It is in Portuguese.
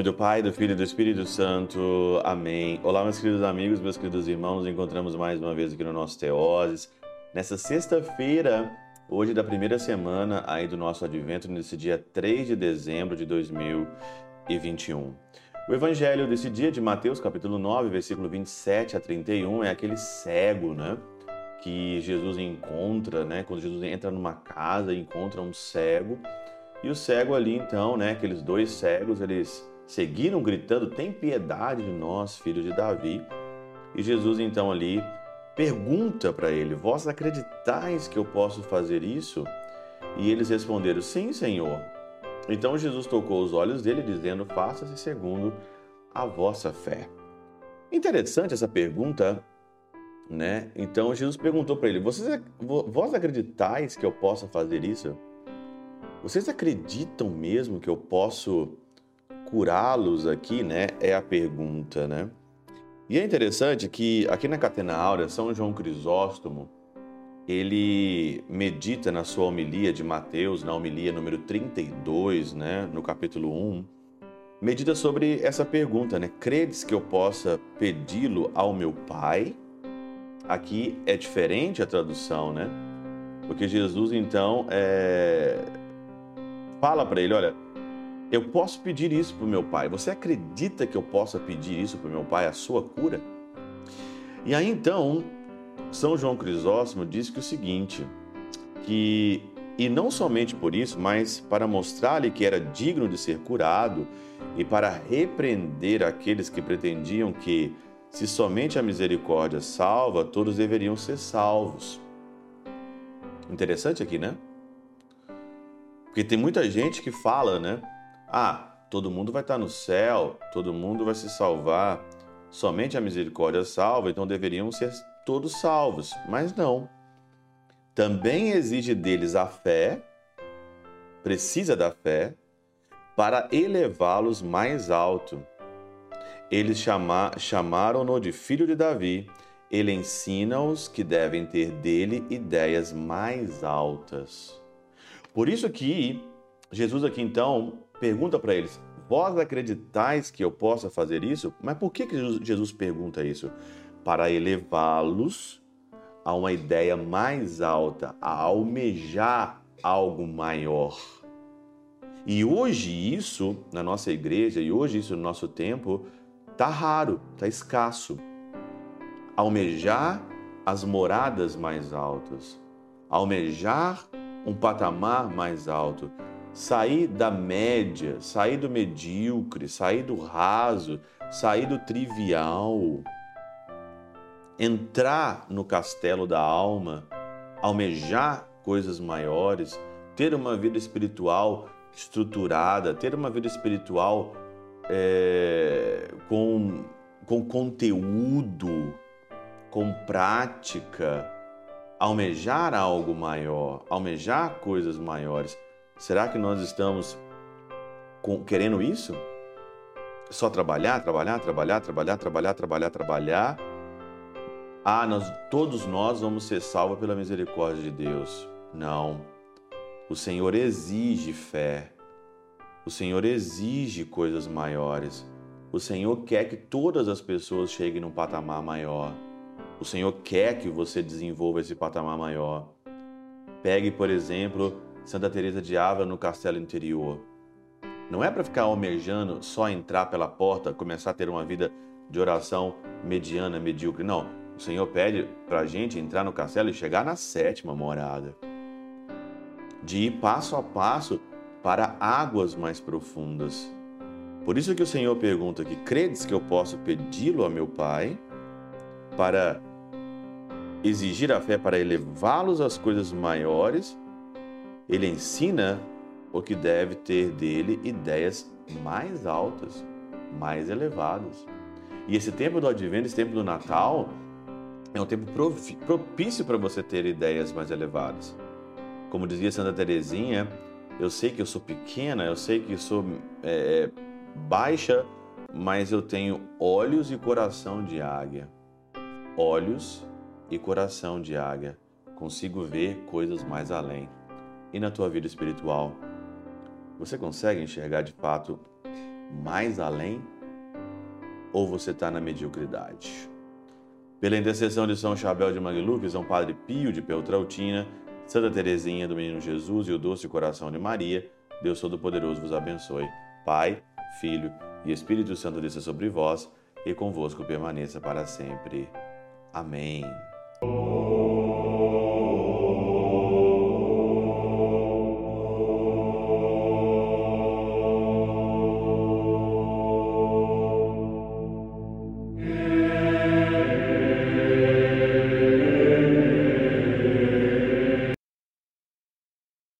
nome do Pai, do Filho e do Espírito Santo. Amém. Olá, meus queridos amigos, meus queridos irmãos. Encontramos mais uma vez aqui no nosso Teoses. Nessa sexta-feira, hoje da primeira semana aí do nosso advento, nesse dia 3 de dezembro de 2021. O evangelho desse dia de Mateus, capítulo 9, versículo 27 a 31, é aquele cego, né? Que Jesus encontra, né? Quando Jesus entra numa casa encontra um cego. E o cego ali, então, né? Aqueles dois cegos, eles seguiram gritando: Tem piedade de nós, filhos de Davi. E Jesus, então, ali pergunta para ele: Vós acreditais que eu posso fazer isso? E eles responderam: Sim, Senhor. Então Jesus tocou os olhos dele, dizendo: Faça-se segundo a vossa fé. Interessante essa pergunta, né? Então Jesus perguntou para ele: Vocês, Vós acreditais que eu possa fazer isso? Vocês acreditam mesmo que eu posso curá-los aqui, né? É a pergunta, né? E é interessante que aqui na Catena Áurea, São João Crisóstomo, ele medita na sua homilia de Mateus, na homilia número 32, né, no capítulo 1, medita sobre essa pergunta, né? Credes que eu possa pedi-lo ao meu Pai? Aqui é diferente a tradução, né? Porque Jesus, então, é... fala para ele, olha, eu posso pedir isso para o meu pai. Você acredita que eu possa pedir isso para o meu pai, a sua cura? E aí então, São João Crisóstomo diz que o seguinte, que e não somente por isso, mas para mostrar-lhe que era digno de ser curado e para repreender aqueles que pretendiam que se somente a misericórdia salva, todos deveriam ser salvos. Interessante aqui, né? Porque tem muita gente que fala, né? Ah, todo mundo vai estar no céu, todo mundo vai se salvar, somente a misericórdia salva, então deveriam ser todos salvos. Mas não. Também exige deles a fé, precisa da fé, para elevá-los mais alto. Eles chama, chamaram-no de filho de Davi. Ele ensina-os que devem ter dele ideias mais altas. Por isso que Jesus aqui então pergunta para eles: Vós acreditais que eu possa fazer isso? Mas por que, que Jesus pergunta isso? Para elevá-los a uma ideia mais alta, a almejar algo maior. E hoje isso na nossa igreja e hoje isso no nosso tempo tá raro, tá escasso. Almejar as moradas mais altas, almejar um patamar mais alto, sair da média, sair do medíocre, sair do raso, sair do trivial, entrar no castelo da alma, almejar coisas maiores, ter uma vida espiritual estruturada, ter uma vida espiritual é, com, com conteúdo, com prática, almejar algo maior, almejar coisas maiores. Será que nós estamos querendo isso? Só trabalhar, trabalhar, trabalhar, trabalhar, trabalhar, trabalhar, trabalhar. Ah, nós, todos nós vamos ser salvos pela misericórdia de Deus. Não. O Senhor exige fé. O Senhor exige coisas maiores. O Senhor quer que todas as pessoas cheguem num patamar maior. O Senhor quer que você desenvolva esse patamar maior. Pegue, por exemplo, Santa Teresa de Ávila no Castelo Interior. Não é para ficar almejando só entrar pela porta, começar a ter uma vida de oração mediana, medíocre. Não. O Senhor pede para a gente entrar no castelo e chegar na sétima morada. De ir passo a passo para águas mais profundas. Por isso que o Senhor pergunta aqui: credes que eu posso pedi-lo a meu Pai para exigir a fé para elevá-los às coisas maiores ele ensina o que deve ter dele ideias mais altas, mais elevadas. E esse tempo do advento, esse tempo do Natal, é um tempo propício para você ter ideias mais elevadas. Como dizia Santa Teresinha, eu sei que eu sou pequena, eu sei que eu sou é, é baixa, mas eu tenho olhos e coração de águia. Olhos e coração de águia. Consigo ver coisas mais além e na tua vida espiritual, você consegue enxergar de fato mais além? Ou você está na mediocridade? Pela intercessão de São Chabel de Mangluf, São Padre Pio de Peltrautina, Santa Teresinha do Menino Jesus e o Doce Coração de Maria, Deus Todo-Poderoso vos abençoe. Pai, Filho e Espírito Santo desça sobre vós e convosco permaneça para sempre. Amém.